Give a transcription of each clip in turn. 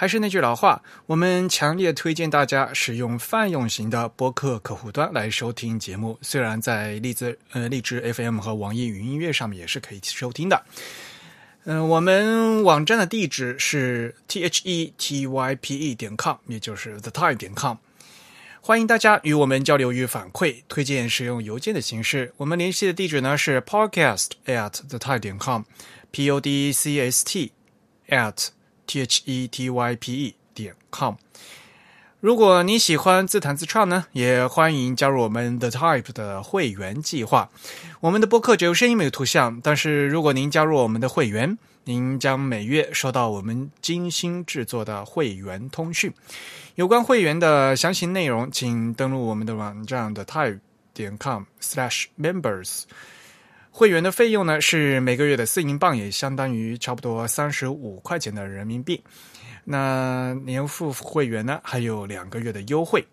还是那句老话，我们强烈推荐大家使用泛用型的播客客户端来收听节目。虽然在荔枝呃荔枝 FM 和网易云音乐上面也是可以收听的。嗯，我们网站的地址是 t h e t y p e 点 com，也就是 the time 点 com。欢迎大家与我们交流与反馈，推荐使用邮件的形式。我们联系的地址呢是 podcast at the time 点 com，p o d c s t at t h e t y p e 点 com。如果你喜欢自弹自唱呢，也欢迎加入我们的 Type 的会员计划。我们的播客只有声音没有图像，但是如果您加入我们的会员，您将每月收到我们精心制作的会员通讯。有关会员的详细内容，请登录我们的网站的 Type 点 com/slash/members。会员的费用呢是每个月的四英镑，也相当于差不多三十五块钱的人民币。那年付会员呢还有两个月的优惠。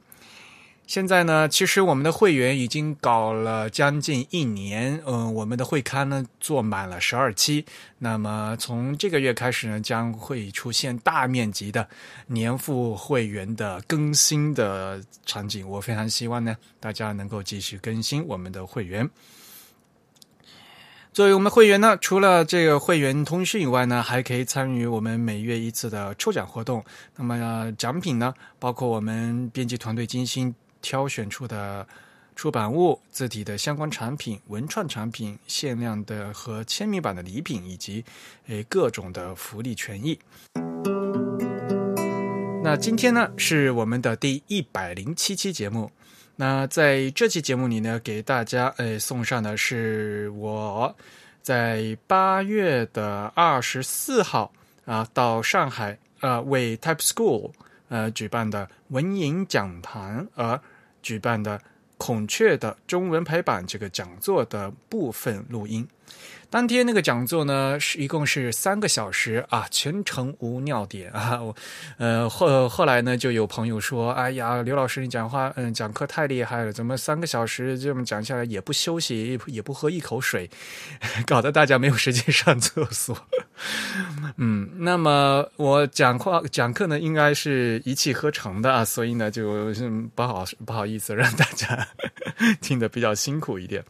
现在呢，其实我们的会员已经搞了将近一年，嗯，我们的会刊呢做满了十二期。那么从这个月开始呢，将会出现大面积的年付会员的更新的场景。我非常希望呢，大家能够继续更新我们的会员。作为我们会员呢，除了这个会员通讯以外呢，还可以参与我们每月一次的抽奖活动。那么奖品呢，包括我们编辑团队精心挑选出的出版物、字体的相关产品、文创产品、限量的和签名版的礼品，以及诶各种的福利权益。那今天呢，是我们的第一百零七期节目。那在这期节目里呢，给大家呃送上的是我在八月的二十四号啊到上海呃为 Type School 呃举办的文影讲坛而举办的孔雀的中文排版这个讲座的部分录音。当天那个讲座呢，是一共是三个小时啊，全程无尿点啊。我呃后后来呢，就有朋友说：“哎呀，刘老师你讲话嗯讲课太厉害了，怎么三个小时这么讲下来也不休息，也不喝一口水，搞得大家没有时间上厕所。”嗯，那么我讲话讲课呢，应该是一气呵成的啊，所以呢，就不好不好意思让大家听得比较辛苦一点。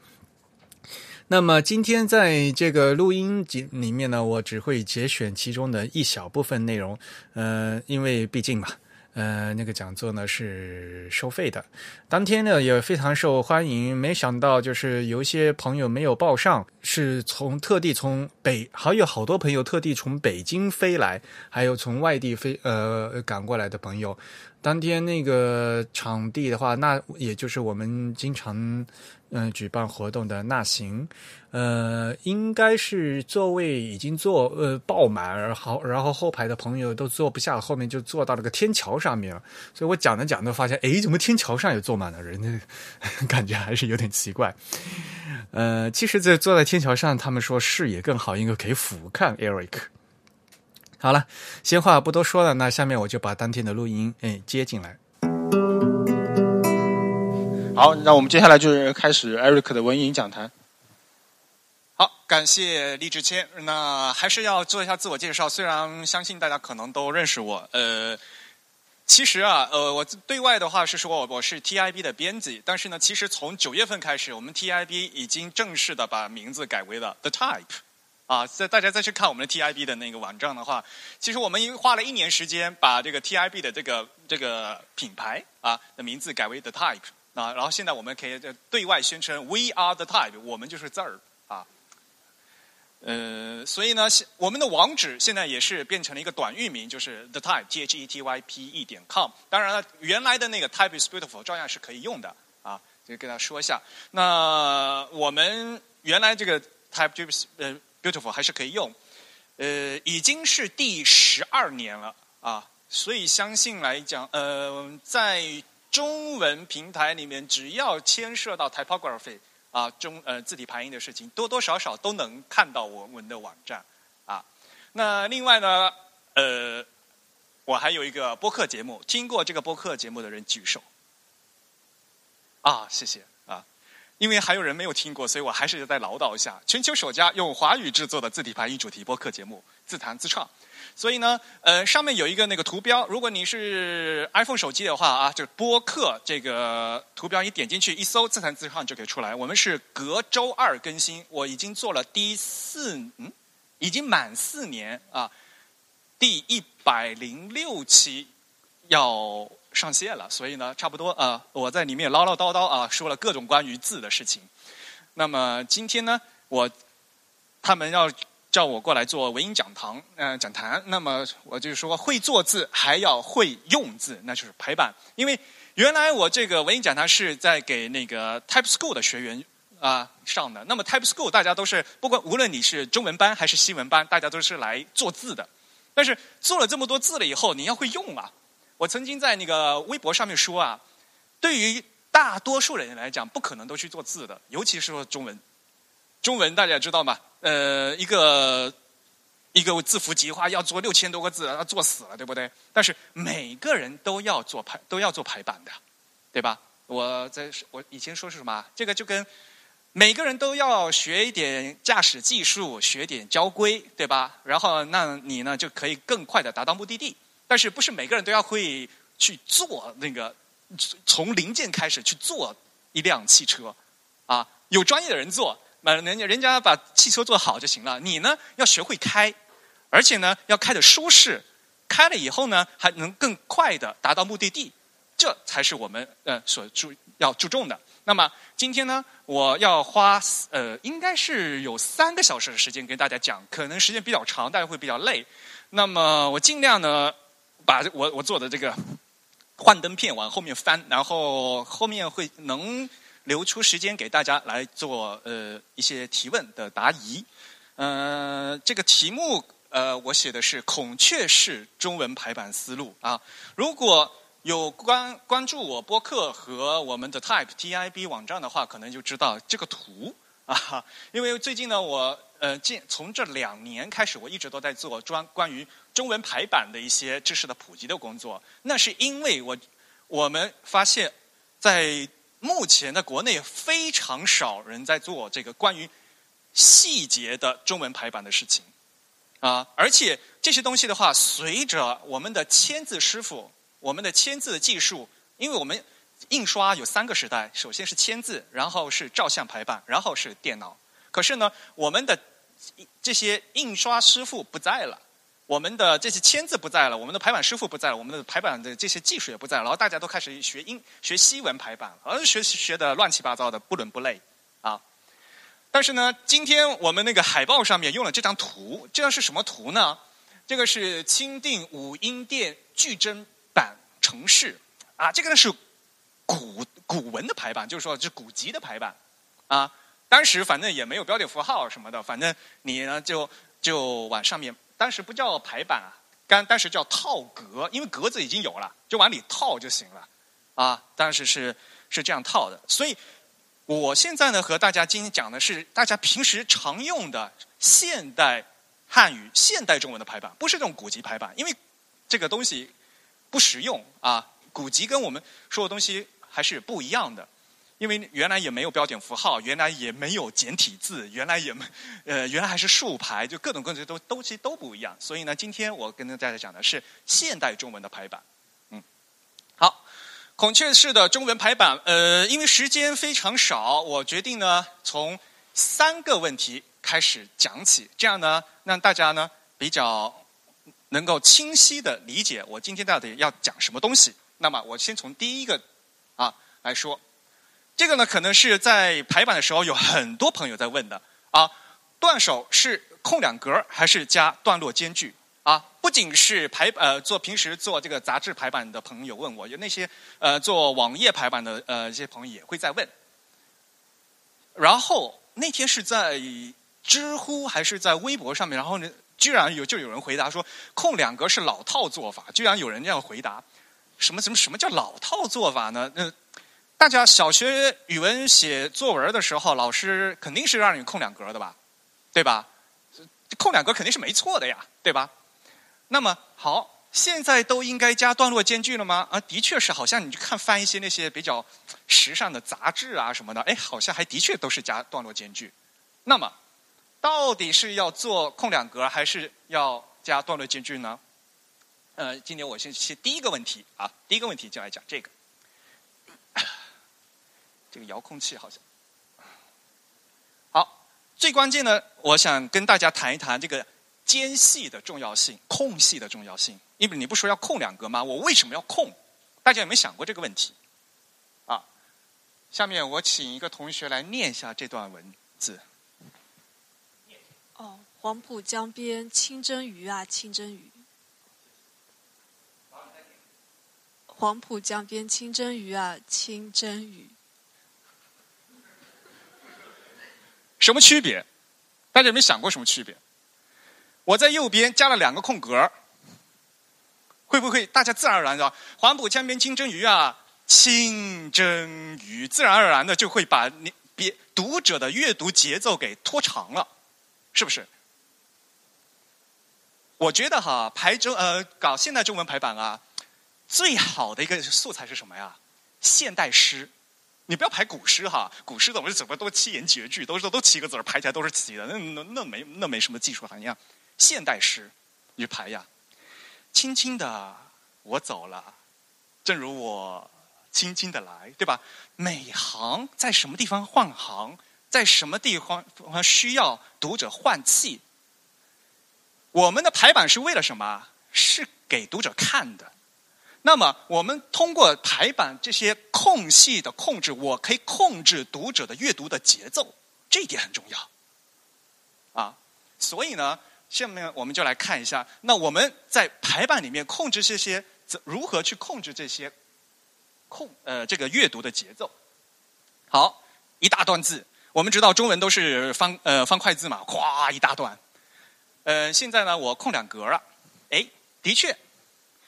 那么今天在这个录音节里面呢，我只会节选其中的一小部分内容，呃，因为毕竟嘛，呃，那个讲座呢是收费的，当天呢也非常受欢迎。没想到就是有一些朋友没有报上，是从特地从北，还有好多朋友特地从北京飞来，还有从外地飞呃赶过来的朋友。当天那个场地的话，那也就是我们经常嗯举办活动的纳行，呃，应该是座位已经坐呃爆满，然后然后后排的朋友都坐不下了，后面就坐到了个天桥上面了。所以我讲着讲着发现，哎，怎么天桥上也坐满了人呢？感觉还是有点奇怪。呃，其实，在坐在天桥上，他们说视野更好，因为可以俯瞰 Eric。好了，闲话不多说了，那下面我就把当天的录音哎接进来。好，那我们接下来就是开始 Eric 的文影讲坛。好，感谢李志谦。那还是要做一下自我介绍，虽然相信大家可能都认识我。呃，其实啊，呃，我对外的话是说我是 TIB 的编辑，但是呢，其实从九月份开始，我们 TIB 已经正式的把名字改为了 The Type。啊，在大家再去看我们的 TIB 的那个网站的话，其实我们因为花了一年时间把这个 TIB 的这个这个品牌啊的名字改为 The Type 啊，然后现在我们可以对外宣称 We are the Type，我们就是字儿啊。呃，所以呢，我们的网址现在也是变成了一个短域名，就是 The Type T H E T Y P E 点 com。当然了，原来的那个 Type is beautiful 照样是可以用的啊，就跟大家说一下。那我们原来这个 Type 就是呃。Beautiful 还是可以用，呃，已经是第十二年了啊，所以相信来讲，呃，在中文平台里面，只要牵涉到 typography 啊中呃字体排印的事情，多多少少都能看到我们的网站啊。那另外呢，呃，我还有一个播客节目，听过这个播客节目的人举手。啊，谢谢啊，因为还有人没有听过，所以我还是再唠叨一下：全球首家用华语制作的字体排印主题播客节目，自弹自唱。所以呢，呃，上面有一个那个图标，如果你是 iPhone 手机的话啊，就是播客这个图标，你点进去一搜“自弹自唱”就可以出来。我们是隔周二更新，我已经做了第四，嗯，已经满四年啊，第一百零六期要上线了，所以呢，差不多啊，我在里面唠唠叨叨啊，说了各种关于字的事情。那么今天呢，我他们要。叫我过来做文音讲堂，嗯，讲坛。那么我就说，会做字还要会用字，那就是排版。因为原来我这个文音讲堂是在给那个 Type School 的学员啊上的。那么 Type School 大家都是，不管无论你是中文班还是西文班，大家都是来做字的。但是做了这么多字了以后，你要会用啊。我曾经在那个微博上面说啊，对于大多数人来讲，不可能都去做字的，尤其是说中文。中文大家知道吗？呃，一个一个字符集花要做六千多个字，要做死了，对不对？但是每个人都要做排，都要做排版的，对吧？我在我以前说是什么？这个就跟每个人都要学一点驾驶技术，学点交规，对吧？然后那你呢就可以更快的达到目的地。但是不是每个人都要会去做那个从零件开始去做一辆汽车啊？有专业的人做。那人家人家把汽车做好就行了，你呢要学会开，而且呢要开的舒适，开了以后呢还能更快的达到目的地，这才是我们呃所注要注重的。那么今天呢，我要花呃应该是有三个小时的时间跟大家讲，可能时间比较长，大家会比较累。那么我尽量呢把我我做的这个幻灯片往后面翻，然后后面会能。留出时间给大家来做呃一些提问的答疑，呃，这个题目呃我写的是孔雀式中文排版思路啊。如果有关关注我播客和我们的 Type T I B 网站的话，可能就知道这个图啊。因为最近呢，我呃近从这两年开始，我一直都在做专关于中文排版的一些知识的普及的工作。那是因为我我们发现，在目前的国内非常少人在做这个关于细节的中文排版的事情，啊，而且这些东西的话，随着我们的签字师傅、我们的签字技术，因为我们印刷有三个时代，首先是签字，然后是照相排版，然后是电脑。可是呢，我们的这些印刷师傅不在了。我们的这些签字不在了，我们的排版师傅不在了，我们的排版的这些技术也不在了，然后大家都开始学英学西文排版，而学学的乱七八糟的，不伦不类啊。但是呢，今天我们那个海报上面用了这张图，这张是什么图呢？这个是钦定武英殿巨珍版城市啊，这个呢是古古文的排版，就是说是古籍的排版啊。当时反正也没有标点符号什么的，反正你呢就就往上面。当时不叫排版啊，刚当时叫套格，因为格子已经有了，就往里套就行了，啊，当时是是这样套的。所以我现在呢和大家今天讲的是大家平时常用的现代汉语、现代中文的排版，不是这种古籍排版，因为这个东西不实用啊。古籍跟我们说的东西还是不一样的。因为原来也没有标点符号，原来也没有简体字，原来也没，呃，原来还是竖排，就各种各种都都其实都不一样。所以呢，今天我跟大家讲的是现代中文的排版。嗯，好，孔雀式的中文排版，呃，因为时间非常少，我决定呢从三个问题开始讲起，这样呢让大家呢比较能够清晰的理解我今天到底要讲什么东西。那么我先从第一个啊来说。这个呢，可能是在排版的时候有很多朋友在问的啊，断手是空两格还是加段落间距啊？不仅是排呃做平时做这个杂志排版的朋友问我，有那些呃做网页排版的呃一些朋友也会在问。然后那天是在知乎还是在微博上面，然后呢，居然有就有人回答说空两格是老套做法，居然有人这样回答。什么什么什么叫老套做法呢？嗯，大家小学语文写作文的时候，老师肯定是让你空两格的吧？对吧？空两格肯定是没错的呀，对吧？那么好，现在都应该加段落间距了吗？啊，的确是，好像你去看翻一些那些比较时尚的杂志啊什么的，哎，好像还的确都是加段落间距。那么，到底是要做空两格，还是要加段落间距呢？呃，今天我先先第一个问题啊，第一个问题就来讲这个，这个遥控器好像好，最关键的，我想跟大家谈一谈这个间隙的重要性、空隙的重要性。因为你不说要空两格吗？我为什么要空？大家有没有想过这个问题？啊，下面我请一个同学来念一下这段文字。哦，黄浦江边清蒸鱼啊，清蒸鱼。黄浦江边清蒸鱼啊，清蒸鱼。什么区别？大家有没有想过什么区别？我在右边加了两个空格，会不会大家自然而然的黄浦江边清蒸鱼啊，清蒸鱼，自然而然的就会把你别读者的阅读节奏给拖长了，是不是？我觉得哈，排中呃搞现代中文排版啊。最好的一个素材是什么呀？现代诗，你不要排古诗哈，古诗怎么怎么都七言绝句，都是都七个字排起来都是齐的，那那那没那没什么技术含量。现代诗，你排呀，轻轻的我走了，正如我轻轻的来，对吧？每行在什么地方换行，在什么地方需要读者换气？我们的排版是为了什么？是给读者看的。那么，我们通过排版这些空隙的控制，我可以控制读者的阅读的节奏，这一点很重要。啊，所以呢，下面我们就来看一下，那我们在排版里面控制这些，如何去控制这些控呃这个阅读的节奏？好，一大段字，我们知道中文都是方呃方块字嘛，咵一大段。呃，现在呢，我空两格了，哎，的确。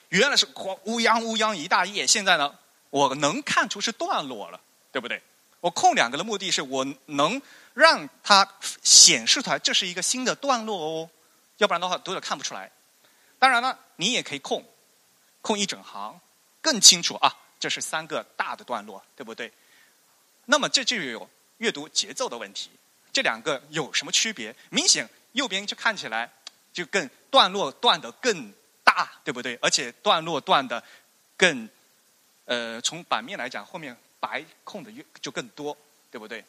原来是乌泱乌泱一大页，现在呢，我能看出是段落了，对不对？我空两个的目的是我能让它显示出来，这是一个新的段落哦，要不然的话读者看不出来。当然了，你也可以空，空一整行，更清楚啊，这是三个大的段落，对不对？那么这就有阅读节奏的问题，这两个有什么区别？明显右边就看起来就更段落断的更。啊，对不对？而且段落断的更，呃，从版面来讲，后面白空的越就更多，对不对？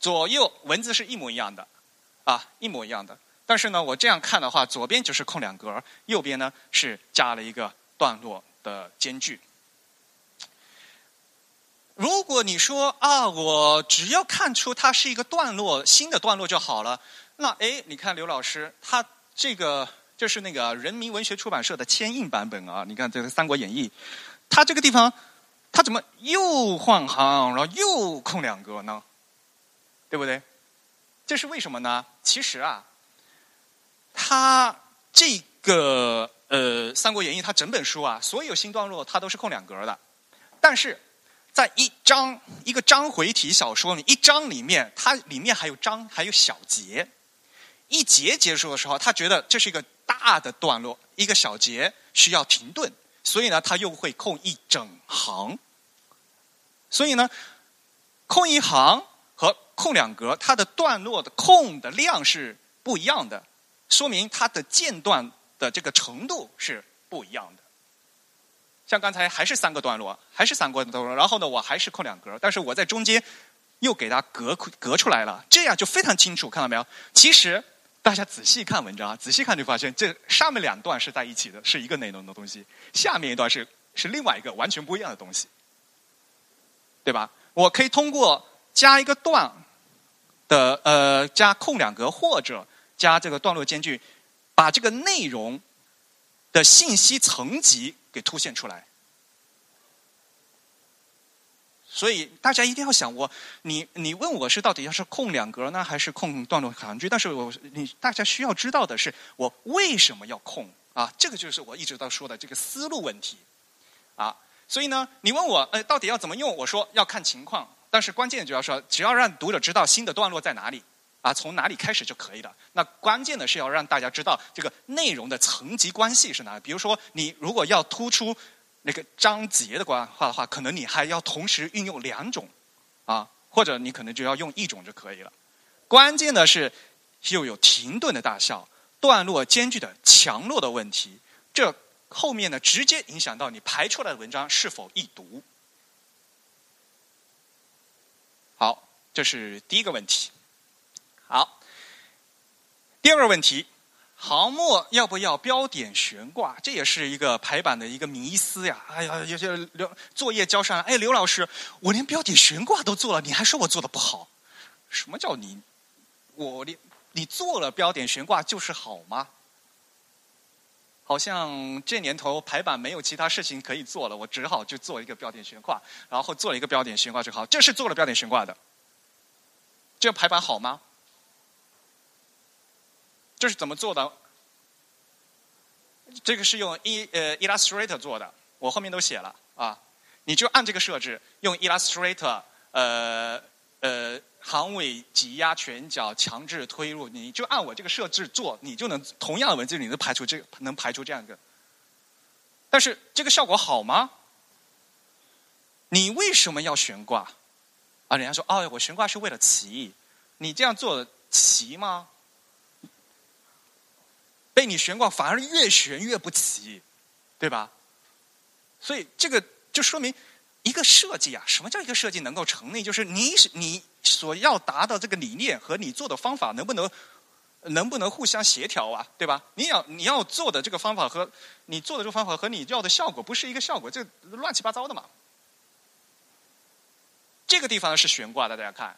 左右文字是一模一样的，啊，一模一样的。但是呢，我这样看的话，左边就是空两格，右边呢是加了一个段落的间距。如果你说啊，我只要看出它是一个段落，新的段落就好了，那哎，你看刘老师他。这个就是那个人民文学出版社的签印版本啊！你看这个《三国演义》，它这个地方，它怎么又换行，然后又空两格呢？对不对？这是为什么呢？其实啊，它这个呃《三国演义》它整本书啊，所有新段落它都是空两格的，但是在一章一个章回体小说里，一章里面它里面还有章还有小节。一节结束的时候，他觉得这是一个大的段落，一个小节需要停顿，所以呢，他又会空一整行。所以呢，空一行和空两格，它的段落的空的量是不一样的，说明它的间断的这个程度是不一样的。像刚才还是三个段落，还是三个段落，然后呢，我还是空两格，但是我在中间又给它隔隔出来了，这样就非常清楚，看到没有？其实。大家仔细看文章啊，仔细看就发现，这上面两段是在一起的，是一个内容的东西；下面一段是是另外一个完全不一样的东西，对吧？我可以通过加一个段的呃，加空两格或者加这个段落间距，把这个内容的信息层级给凸显出来。所以大家一定要想我，你你问我是到底要是空两格呢，还是空段落行距？但是我你大家需要知道的是，我为什么要空？啊，这个就是我一直都说的这个思路问题，啊，所以呢，你问我，呃，到底要怎么用？我说要看情况，但是关键就要说，只要让读者知道新的段落在哪里，啊，从哪里开始就可以了。那关键的是要让大家知道这个内容的层级关系是哪里。比如说，你如果要突出那个章节的关话的话，可能你还要同时运用两种，啊，或者你可能就要用一种就可以了。关键的是又有停顿的大小。段落间距的强弱的问题，这后面呢直接影响到你排出来的文章是否易读。好，这是第一个问题。好，第二个问题，行末要不要标点悬挂？这也是一个排版的一个迷思呀！哎呀，有些刘作业交上来，哎，刘老师，我连标点悬挂都做了，你还说我做的不好？什么叫你？我连。你做了标点悬挂就是好吗？好像这年头排版没有其他事情可以做了，我只好就做一个标点悬挂，然后做了一个标点悬挂就好。这是做了标点悬挂的，这排版好吗？这是怎么做的？这个是用 E 呃 Illustrator 做的，我后面都写了啊。你就按这个设置，用 Illustrator 呃呃。行尾挤压全脚强制推入，你就按我这个设置做，你就能同样的文字你能排除这个能排除这样一个。但是这个效果好吗？你为什么要悬挂？啊，人家说哦，我悬挂是为了齐。你这样做齐吗？被你悬挂反而越悬越不齐，对吧？所以这个就说明。一个设计啊，什么叫一个设计能够成立？就是你你所要达到这个理念和你做的方法能不能能不能互相协调啊？对吧？你要你要做的这个方法和你做的这个方法和你要的效果不是一个效果，这乱七八糟的嘛。这个地方是悬挂的，大家看。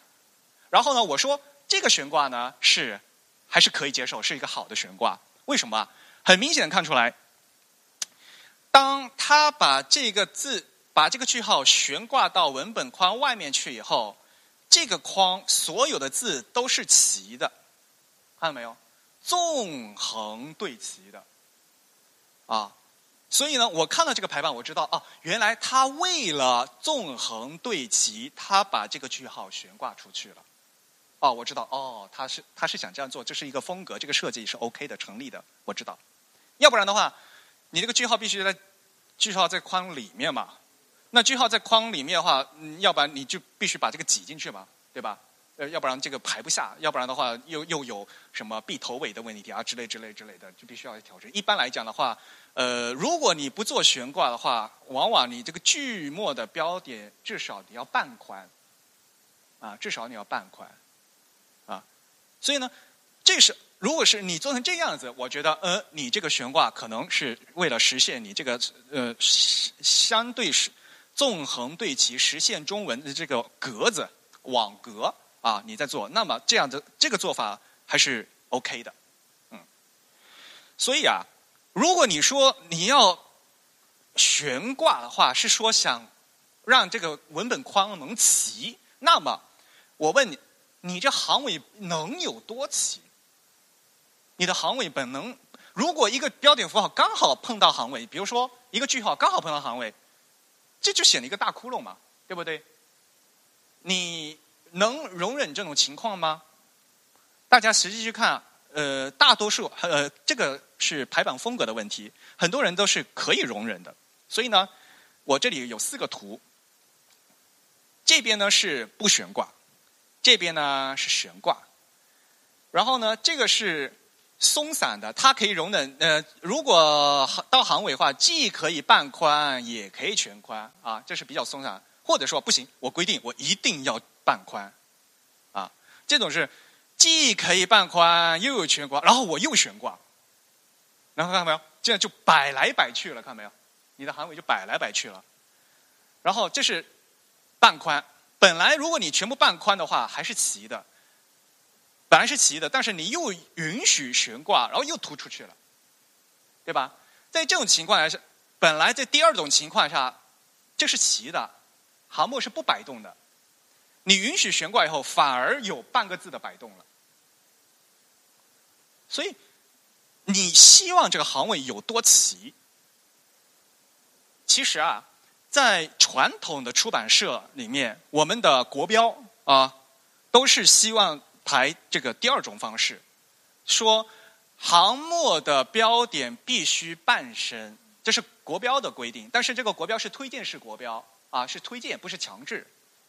然后呢，我说这个悬挂呢是还是可以接受，是一个好的悬挂。为什么？很明显的看出来，当他把这个字。把这个句号悬挂到文本框外面去以后，这个框所有的字都是齐的，看到没有？纵横对齐的，啊，所以呢，我看到这个排版，我知道哦，原来他为了纵横对齐，他把这个句号悬挂出去了。哦，我知道，哦，他是他是想这样做，这是一个风格，这个设计是 OK 的，成立的，我知道。要不然的话，你这个句号必须在句号在框里面嘛。那句号在框里面的话，要不然你就必须把这个挤进去嘛，对吧？呃，要不然这个排不下，要不然的话又又有什么闭头尾的问题啊之类之类之类的，就必须要调整。一般来讲的话，呃，如果你不做悬挂的话，往往你这个句末的标点至少你要半宽，啊，至少你要半宽，所以呢，这是如果是你做成这样子，我觉得呃，你这个悬挂可能是为了实现你这个呃相对是。纵横对齐，实现中文的这个格子网格啊，你在做，那么这样的这个做法还是 OK 的，嗯。所以啊，如果你说你要悬挂的话，是说想让这个文本框能齐，那么我问你，你这行尾能有多齐？你的行尾本能，如果一个标点符号刚好碰到行尾，比如说一个句号刚好碰到行尾。这就显了一个大窟窿嘛，对不对？你能容忍这种情况吗？大家实际去看，呃，大多数呃，这个是排版风格的问题，很多人都是可以容忍的。所以呢，我这里有四个图，这边呢是不悬挂，这边呢是悬挂，然后呢，这个是。松散的，它可以容忍。呃，如果到行尾的话，既可以半宽，也可以全宽啊，这是比较松散。或者说不行，我规定我一定要半宽，啊，这种是既可以半宽又有全宽，然后我又悬挂，然后看到没有？这样就摆来摆去了，看到没有？你的行尾就摆来摆去了。然后这是半宽，本来如果你全部半宽的话，还是齐的。本来是齐的，但是你又允许悬挂，然后又突出去了，对吧？在这种情况下，本来在第二种情况下，这是齐的，行目是不摆动的，你允许悬挂以后，反而有半个字的摆动了。所以，你希望这个行位有多齐？其实啊，在传统的出版社里面，我们的国标啊，都是希望排这个第二种方式，说行末的标点必须半身，这是国标的规定。但是这个国标是推荐式国标啊，是推荐不是强制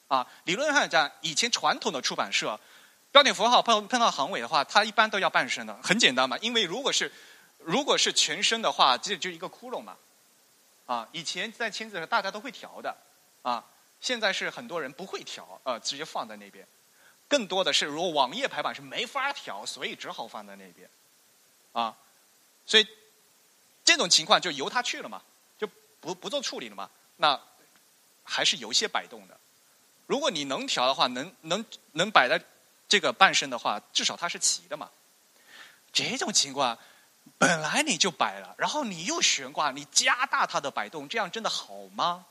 啊。理论上讲，以前传统的出版社，标点符号碰碰到行尾的话，它一般都要半身的，很简单嘛。因为如果是如果是全身的话，这就一个窟窿嘛。啊，以前在签字的时候大家都会调的，啊，现在是很多人不会调，呃，直接放在那边。更多的是，如果网页排版是没法调，所以只好放在那边，啊，所以这种情况就由他去了嘛，就不不做处理了嘛。那还是有一些摆动的。如果你能调的话，能能能摆在这个半身的话，至少它是齐的嘛。这种情况。本来你就摆了，然后你又悬挂，你加大它的摆动，这样真的好吗？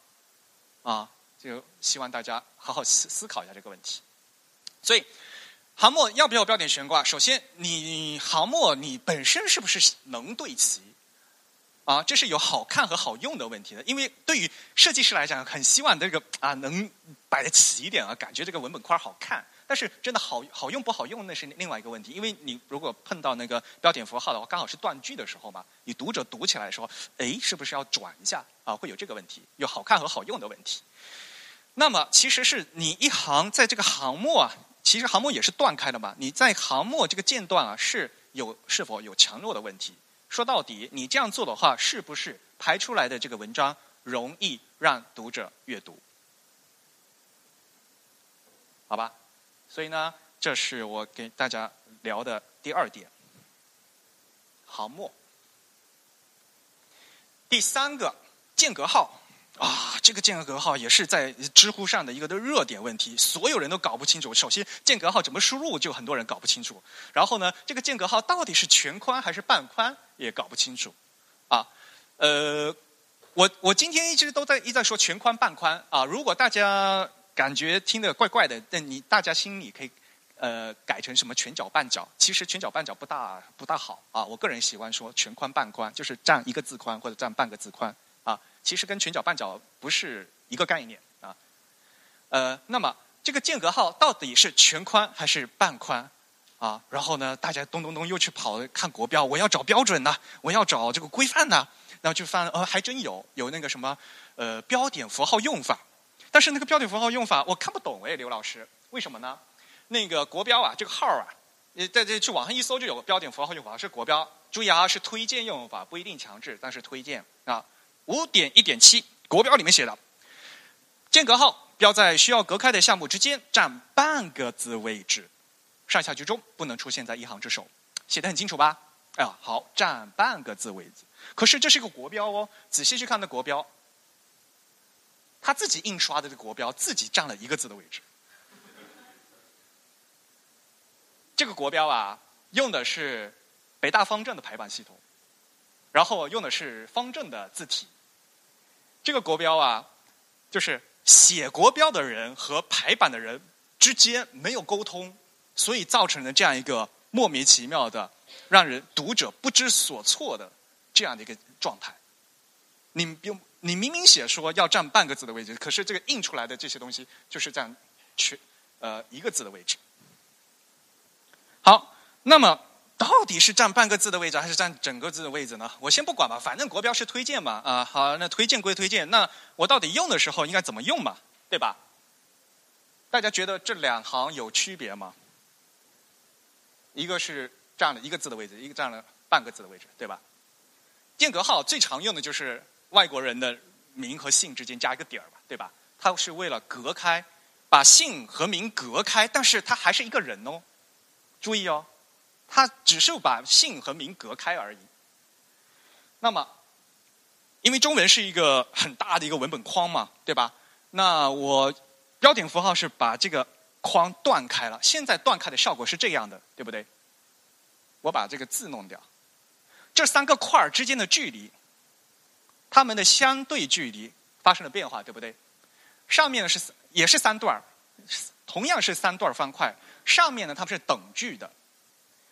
啊，就希望大家好好思思考一下这个问题。所以，航墨要不要标点悬挂？首先，你航墨你本身是不是能对齐？啊，这是有好看和好用的问题的。因为对于设计师来讲，很希望这个啊能摆的齐一点啊，感觉这个文本块好看。但是真的好好用不好用，那是另外一个问题。因为你如果碰到那个标点符号的话，刚好是断句的时候嘛，你读者读起来的时候，哎，是不是要转一下啊？会有这个问题，有好看和好用的问题。那么其实是你一行在这个行末啊，其实行末也是断开的嘛。你在行末这个间断啊，是有是否有强弱的问题？说到底，你这样做的话，是不是排出来的这个文章容易让读者阅读？好吧。所以呢，这是我给大家聊的第二点，行末。第三个间隔号啊，这个间隔号也是在知乎上的一个的热点问题，所有人都搞不清楚。首先，间隔号怎么输入，就很多人搞不清楚。然后呢，这个间隔号到底是全宽还是半宽，也搞不清楚。啊，呃，我我今天一直都在一在说全宽半宽啊，如果大家。感觉听得怪怪的，但你大家心里可以，呃，改成什么全角半角？其实全角半角不大不大好啊。我个人喜欢说全宽半宽，就是占一个字宽或者占半个字宽啊。其实跟全角半角不是一个概念啊。呃，那么这个间隔号到底是全宽还是半宽啊？然后呢，大家咚咚咚又去跑看国标，我要找标准呐，我要找这个规范呐。然后就翻，呃，还真有有那个什么呃标点符号用法。但是那个标点符号用法我看不懂哎，刘老师，为什么呢？那个国标啊，这个号啊，你在这去网上一搜就有个标点符号用法是国标，注意啊，是推荐用法，不一定强制，但是推荐啊。五点一点七国标里面写的，间隔号标在需要隔开的项目之间，占半个字位置，上下居中不能出现在一行之首，写的很清楚吧？哎呀，好，占半个字位置。可是这是一个国标哦，仔细去看那国标。他自己印刷的这个国标，自己占了一个字的位置。这个国标啊，用的是北大方正的排版系统，然后用的是方正的字体。这个国标啊，就是写国标的人和排版的人之间没有沟通，所以造成了这样一个莫名其妙的、让人读者不知所措的这样的一个状态。你用。你明明写说要占半个字的位置，可是这个印出来的这些东西就是占全呃一个字的位置。好，那么到底是占半个字的位置还是占整个字的位置呢？我先不管吧，反正国标是推荐嘛啊。好，那推荐归推荐，那我到底用的时候应该怎么用嘛？对吧？大家觉得这两行有区别吗？一个是占了一个字的位置，一个占了半个字的位置，对吧？间隔号最常用的就是。外国人的名和姓之间加一个点儿吧，对吧？他是为了隔开，把姓和名隔开，但是他还是一个人哦。注意哦，他只是把姓和名隔开而已。那么，因为中文是一个很大的一个文本框嘛，对吧？那我标点符号是把这个框断开了，现在断开的效果是这样的，对不对？我把这个字弄掉，这三个块儿之间的距离。它们的相对距离发生了变化，对不对？上面呢是也是三段同样是三段方块，上面呢它们是等距的，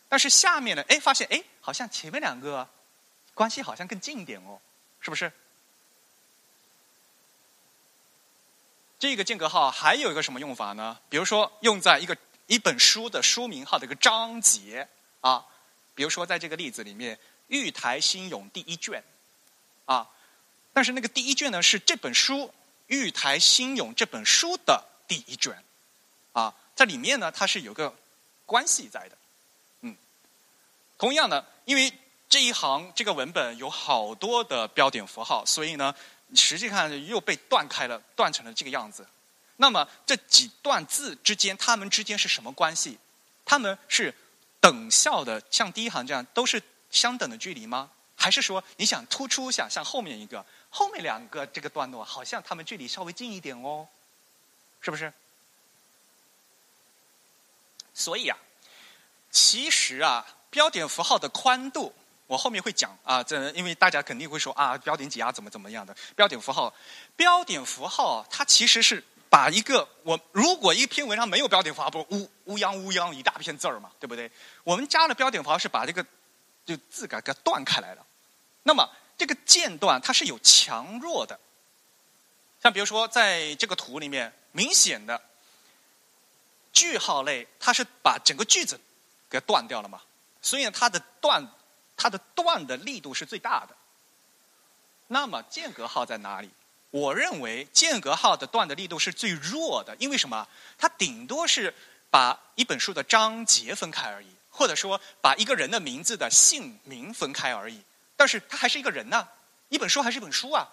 但是下面呢，哎，发现哎，好像前面两个关系好像更近一点哦，是不是？这个间隔号还有一个什么用法呢？比如说用在一个一本书的书名号的一个章节啊，比如说在这个例子里面，《玉台新咏》第一卷啊，但是那个第一卷呢是这本书《玉台新咏》这本书的第一卷啊，在里面呢它是有个关系在的，嗯，同样的，因为这一行这个文本有好多的标点符号，所以呢。实际上又被断开了，断成了这个样子。那么这几段字之间，它们之间是什么关系？它们是等效的，像第一行这样都是相等的距离吗？还是说你想突出一下，像后面一个、后面两个这个段落，好像它们距离稍微近一点哦？是不是？所以啊，其实啊，标点符号的宽度。我后面会讲啊，这因为大家肯定会说啊，标点挤压怎么怎么样的标点符号，标点符号它其实是把一个我如果一篇文章没有标点符号，不是乌乌泱乌泱一大片字儿嘛，对不对？我们加了标点符号是把这个就字给给断开来了。那么这个间断它是有强弱的，像比如说在这个图里面，明显的句号类它是把整个句子给断掉了嘛，所以它的断。它的断的力度是最大的。那么间隔号在哪里？我认为间隔号的断的力度是最弱的，因为什么？它顶多是把一本书的章节分开而已，或者说把一个人的名字的姓名分开而已。但是它还是一个人呢，一本书还是一本书啊，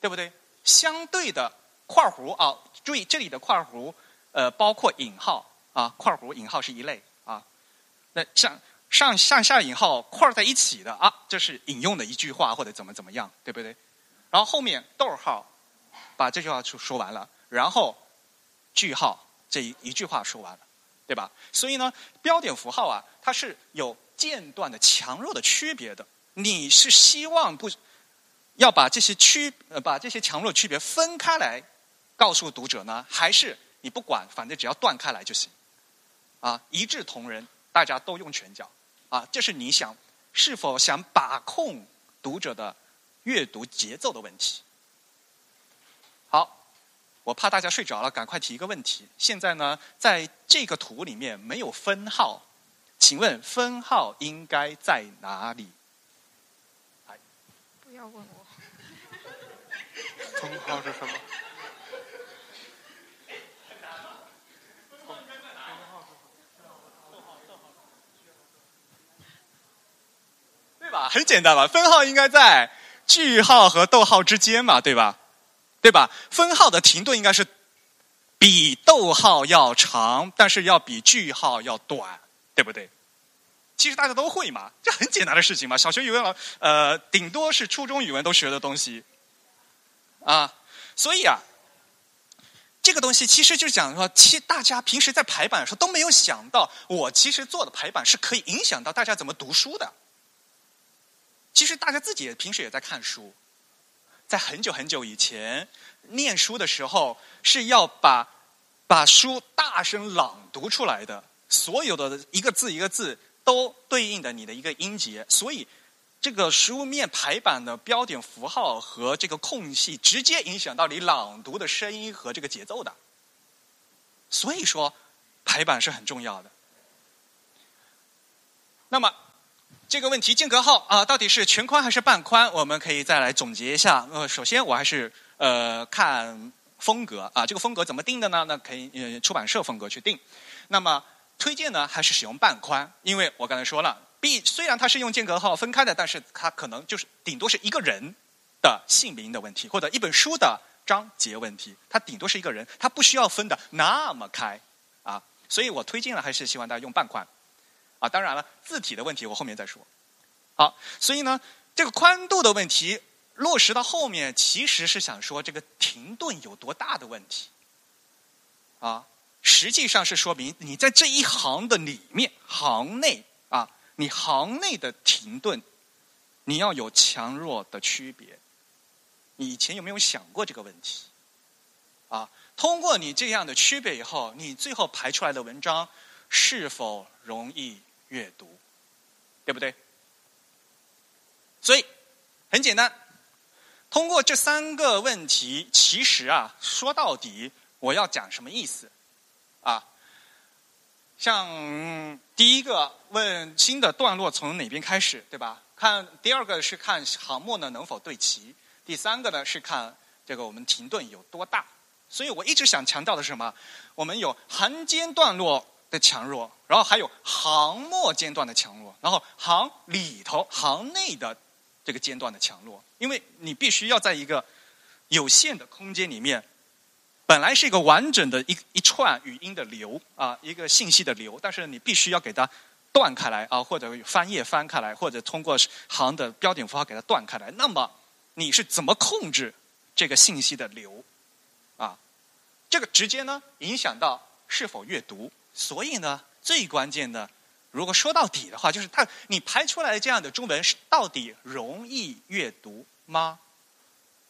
对不对？相对的块弧啊，注意这里的块弧，呃，包括引号啊，块弧引号是一类啊。那像。上上下引号块在一起的啊，这是引用的一句话或者怎么怎么样，对不对？然后后面逗号把这句话说说完了，然后句号这一一句话说完了，对吧？所以呢，标点符号啊，它是有间断的强弱的区别的。你是希望不要把这些区呃把这些强弱区别分开来告诉读者呢，还是你不管，反正只要断开来就行啊，一视同仁，大家都用拳脚。啊，这是你想是否想把控读者的阅读节奏的问题。好，我怕大家睡着了，赶快提一个问题。现在呢，在这个图里面没有分号，请问分号应该在哪里？不要问我。分号是什么？对吧，很简单吧，分号应该在句号和逗号之间嘛，对吧？对吧？分号的停顿应该是比逗号要长，但是要比句号要短，对不对？其实大家都会嘛，这很简单的事情嘛。小学语文老呃，顶多是初中语文都学的东西啊。所以啊，这个东西其实就是讲说，其大家平时在排版的时候都没有想到，我其实做的排版是可以影响到大家怎么读书的。其实大家自己也平时也在看书，在很久很久以前念书的时候，是要把把书大声朗读出来的，所有的一个字一个字都对应的你的一个音节，所以这个书面排版的标点符号和这个空隙直接影响到你朗读的声音和这个节奏的，所以说排版是很重要的。那么。这个问题间隔号啊，到底是全宽还是半宽？我们可以再来总结一下。呃，首先我还是呃看风格啊，这个风格怎么定的呢？那可以呃出版社风格去定。那么推荐呢，还是使用半宽，因为我刚才说了，B 虽然它是用间隔号分开的，但是它可能就是顶多是一个人的姓名的问题，或者一本书的章节问题，它顶多是一个人，它不需要分的那么开啊。所以我推荐了，还是希望大家用半宽。啊，当然了，字体的问题我后面再说。好，所以呢，这个宽度的问题落实到后面，其实是想说这个停顿有多大的问题。啊，实际上是说明你在这一行的里面，行内啊，你行内的停顿，你要有强弱的区别。你以前有没有想过这个问题？啊，通过你这样的区别以后，你最后排出来的文章是否容易？阅读，对不对？所以很简单，通过这三个问题，其实啊，说到底，我要讲什么意思啊？像第一个问新的段落从哪边开始，对吧？看第二个是看行末呢能否对齐，第三个呢是看这个我们停顿有多大。所以我一直想强调的是什么？我们有行间段落的强弱，然后还有行末间段的强弱，然后行里头、行内的这个间段的强弱。因为你必须要在一个有限的空间里面。本来是一个完整的一一串语音的流啊，一个信息的流，但是你必须要给它断开来啊，或者翻页翻开来，或者通过行的标点符号给它断开来。那么你是怎么控制这个信息的流啊？这个直接呢影响到是否阅读。所以呢，最关键的，如果说到底的话，就是它你排出来的这样的中文是到底容易阅读吗？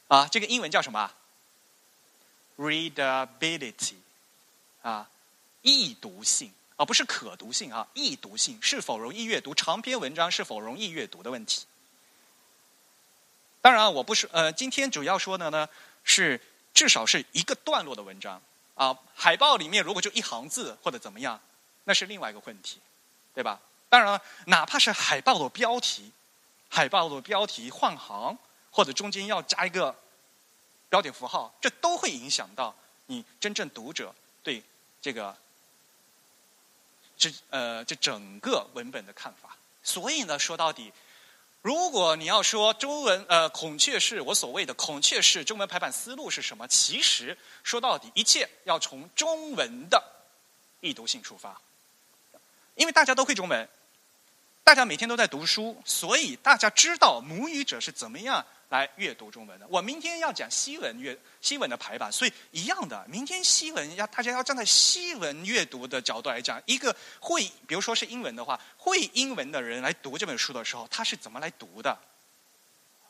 啊，这个英文叫什么？readability，啊，易读性，而不是可读性啊，易读性是否容易阅读？长篇文章是否容易阅读的问题。当然，我不是呃，今天主要说的呢是至少是一个段落的文章啊。海报里面如果就一行字或者怎么样，那是另外一个问题，对吧？当然了，哪怕是海报的标题，海报的标题换行或者中间要加一个。标点符号，这都会影响到你真正读者对这个这呃这整个文本的看法。所以呢，说到底，如果你要说中文呃孔雀式，我所谓的孔雀式中文排版思路是什么？其实说到底，一切要从中文的易读性出发。因为大家都会中文，大家每天都在读书，所以大家知道母语者是怎么样。来阅读中文的，我明天要讲西文阅西文的排版，所以一样的，明天西文要大家要站在西文阅读的角度来讲，一个会，比如说是英文的话，会英文的人来读这本书的时候，他是怎么来读的？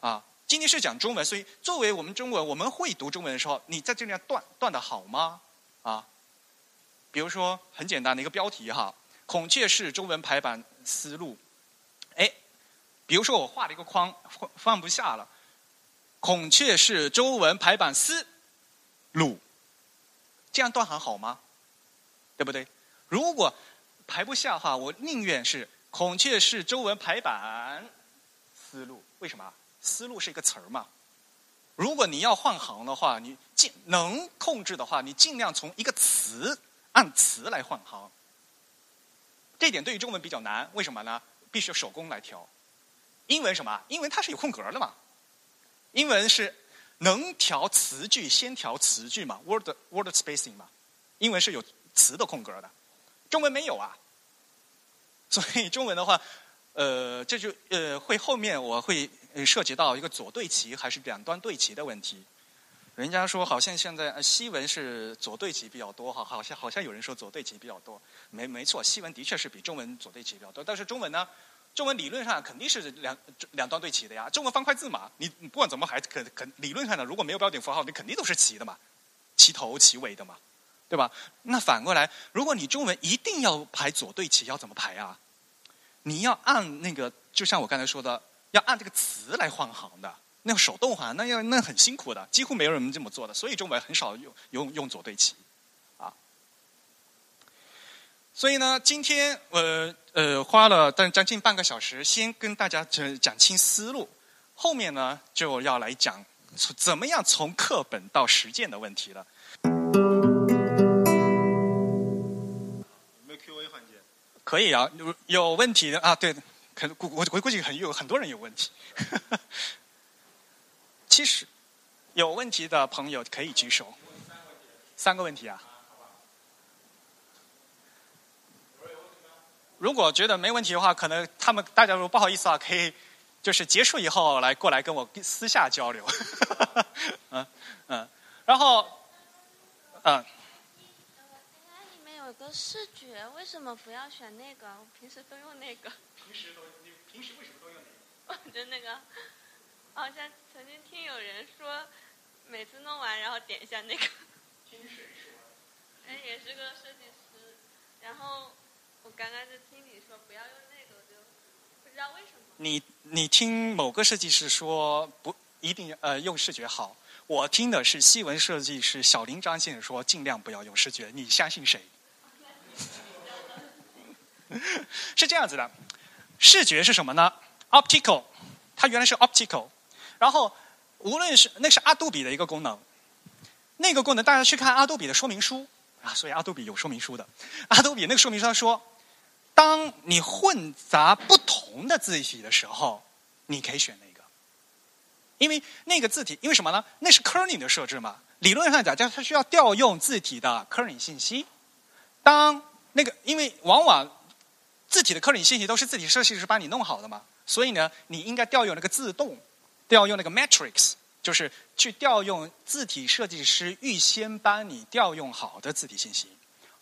啊，今天是讲中文，所以作为我们中文，我们会读中文的时候，你在这里断断的好吗？啊，比如说很简单的一个标题哈，孔雀式中文排版思路，哎，比如说我画了一个框，放放不下了。孔雀是周文排版思路，这样断行好吗？对不对？如果排不下的话，我宁愿是孔雀是周文排版思路。为什么？思路是一个词儿嘛。如果你要换行的话，你尽能控制的话，你尽量从一个词按词来换行。这点对于中文比较难，为什么呢？必须手工来调。英文什么？英文它是有空格的嘛。英文是能调词句，先调词句嘛，word word spacing 嘛。英文是有词的空格的，中文没有啊。所以中文的话，呃，这就呃会后面我会涉及到一个左对齐还是两端对齐的问题。人家说好像现在西文是左对齐比较多哈，好像好像有人说左对齐比较多，没没错，西文的确是比中文左对齐比较多，但是中文呢？中文理论上肯定是两两端对齐的呀，中文方块字嘛，你不管怎么排，可可理论上呢，如果没有标点符号，你肯定都是齐的嘛，齐头齐尾的嘛，对吧？那反过来，如果你中文一定要排左对齐，要怎么排啊？你要按那个，就像我刚才说的，要按这个词来换行的，那个手动换，那要那很辛苦的，几乎没有人这么做的，所以中文很少用用用左对齐。所以呢，今天呃呃花了但将近半个小时，先跟大家讲讲清思路，后面呢就要来讲怎么样从课本到实践的问题了。有没有 Q&A 环节？可以啊，有有问题的啊，对，可能估我我估计很有很多人有问题。其实有问题的朋友可以举手。三个问题啊。如果觉得没问题的话，可能他们大家如果不好意思啊，可以就是结束以后来过来跟我私下交流。嗯嗯，然后嗯。里面有个视觉，为什么不要选那个？我平时都用那个。平时都你平时为什么都用那个？我的那个，好像曾经听有人说，每次弄完然后点一下那个。听谁说？哎，也是个设计师，然后。我刚刚就听你说不要用那个，我就不知道为什么。你你听某个设计师说不一定呃用视觉好，我听的是西文设计师小林张先生说尽量不要用视觉，你相信谁？是这样子的，视觉是什么呢？optical，它原来是 optical，然后无论是那是阿杜比的一个功能，那个功能大家去看阿杜比的说明书啊，所以阿杜比有说明书的，阿杜比那个说明书上说，当你混杂不同的字体的时候，你可以选那个，因为那个字体，因为什么呢？那是 kerning 的设置嘛，理论上讲，它它需要调用字体的 kerning 信息，当那个因为往往字体的 kerning 信息都是字体设计师帮你弄好的嘛，所以呢，你应该调用那个自动，调用那个 matrix，就是去调用字体设计师预先帮你调用好的字体信息，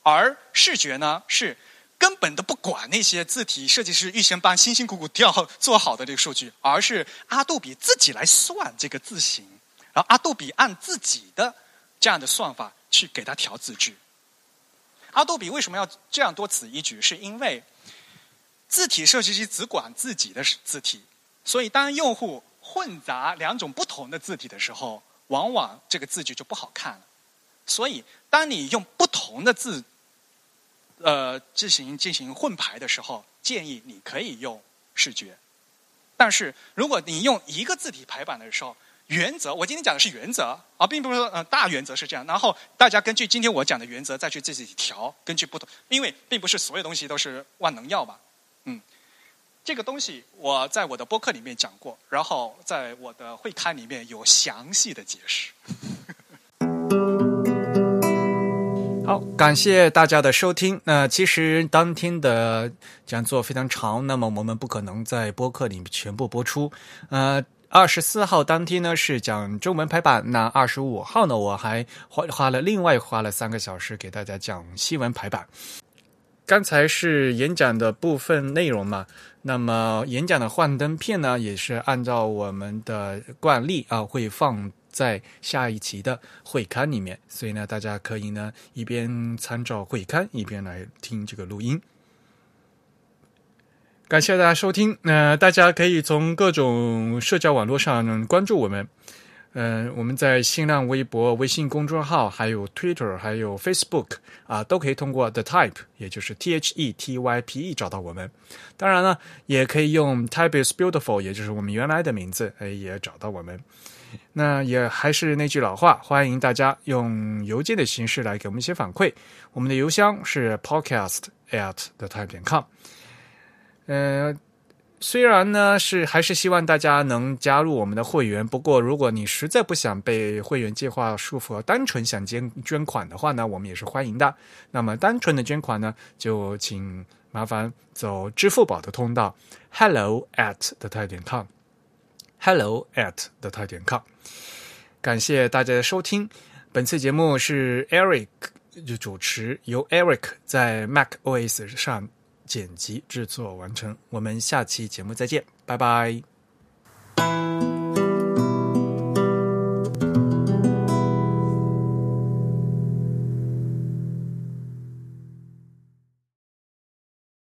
而视觉呢是根本都不管那些字体设计师预先帮辛辛苦苦调做好的这个数据，而是阿杜比自己来算这个字形，然后阿杜比按自己的这样的算法去给它调字距。阿杜比为什么要这样多此一举？是因为字体设计师只管自己的字体，所以当用户混杂两种不同的字体的时候，往往这个字句就不好看了。所以，当你用不同的字，呃，进行进行混排的时候，建议你可以用视觉。但是，如果你用一个字体排版的时候，原则我今天讲的是原则啊，并不是说呃大原则是这样。然后大家根据今天我讲的原则再去自己调，根据不同，因为并不是所有东西都是万能药嘛。嗯，这个东西我在我的播客里面讲过，然后在我的会刊里面有详细的解释。好，感谢大家的收听。那其实当天的讲座非常长，那么我们不可能在播客里面全部播出。呃，二十四号当天呢是讲中文排版，那二十五号呢我还花花了另外花了三个小时给大家讲西文排版。刚才是演讲的部分内容嘛，那么演讲的幻灯片呢，也是按照我们的惯例啊，会放在下一期的会刊里面，所以呢，大家可以呢一边参照会刊，一边来听这个录音。感谢大家收听，那、大家可以从各种社交网络上关注我们。嗯，我们在新浪微博、微信公众号、还有 Twitter、还有 Facebook 啊，都可以通过 The Type，也就是 T H E T Y P E 找到我们。当然呢，也可以用 Type is Beautiful，也就是我们原来的名字，哎，也找到我们。那也还是那句老话，欢迎大家用邮件的形式来给我们一些反馈。我们的邮箱是 podcast at the type 点 com。呃。虽然呢是还是希望大家能加入我们的会员，不过如果你实在不想被会员计划束缚，单纯想捐捐款的话呢，我们也是欢迎的。那么单纯的捐款呢，就请麻烦走支付宝的通道，hello at the 泰点 Hello at the 泰点 com。感谢大家的收听，本次节目是 Eric 就主持，由 Eric 在 Mac OS 上。剪辑制作完成，我们下期节目再见，拜拜。